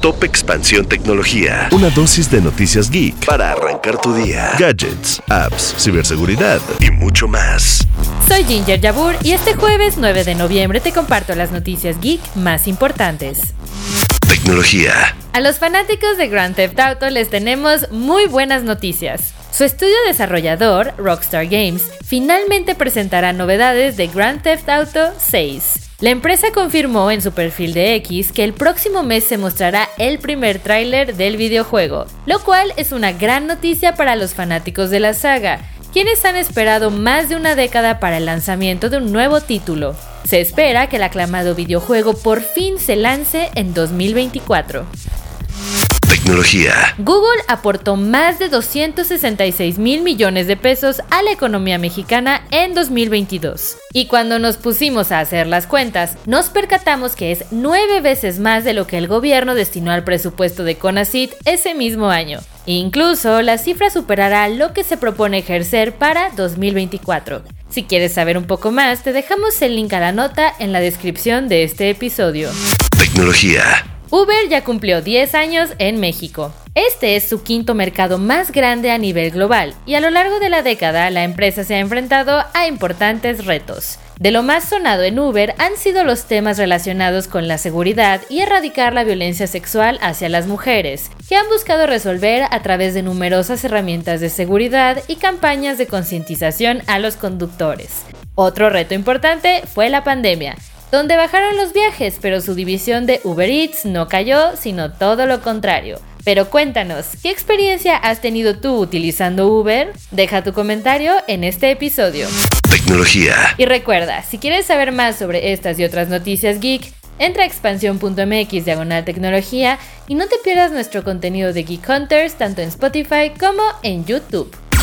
Top Expansión Tecnología. Una dosis de noticias geek para arrancar tu día. Gadgets, apps, ciberseguridad y mucho más. Soy Ginger Yabur y este jueves 9 de noviembre te comparto las noticias geek más importantes. Tecnología. A los fanáticos de Grand Theft Auto les tenemos muy buenas noticias. Su estudio desarrollador, Rockstar Games, finalmente presentará novedades de Grand Theft Auto 6. La empresa confirmó en su perfil de X que el próximo mes se mostrará el primer tráiler del videojuego, lo cual es una gran noticia para los fanáticos de la saga, quienes han esperado más de una década para el lanzamiento de un nuevo título. Se espera que el aclamado videojuego por fin se lance en 2024. Tecnología. Google aportó más de 266 mil millones de pesos a la economía mexicana en 2022. Y cuando nos pusimos a hacer las cuentas, nos percatamos que es nueve veces más de lo que el gobierno destinó al presupuesto de CONACIT ese mismo año. Incluso la cifra superará lo que se propone ejercer para 2024. Si quieres saber un poco más, te dejamos el link a la nota en la descripción de este episodio. Tecnología. Uber ya cumplió 10 años en México. Este es su quinto mercado más grande a nivel global y a lo largo de la década la empresa se ha enfrentado a importantes retos. De lo más sonado en Uber han sido los temas relacionados con la seguridad y erradicar la violencia sexual hacia las mujeres, que han buscado resolver a través de numerosas herramientas de seguridad y campañas de concientización a los conductores. Otro reto importante fue la pandemia, donde bajaron los viajes, pero su división de Uber Eats no cayó, sino todo lo contrario. Pero cuéntanos, ¿qué experiencia has tenido tú utilizando Uber? Deja tu comentario en este episodio. Tecnología. Y recuerda, si quieres saber más sobre estas y otras noticias geek, entra a expansión.mx diagonal tecnología y no te pierdas nuestro contenido de Geek Hunters tanto en Spotify como en YouTube.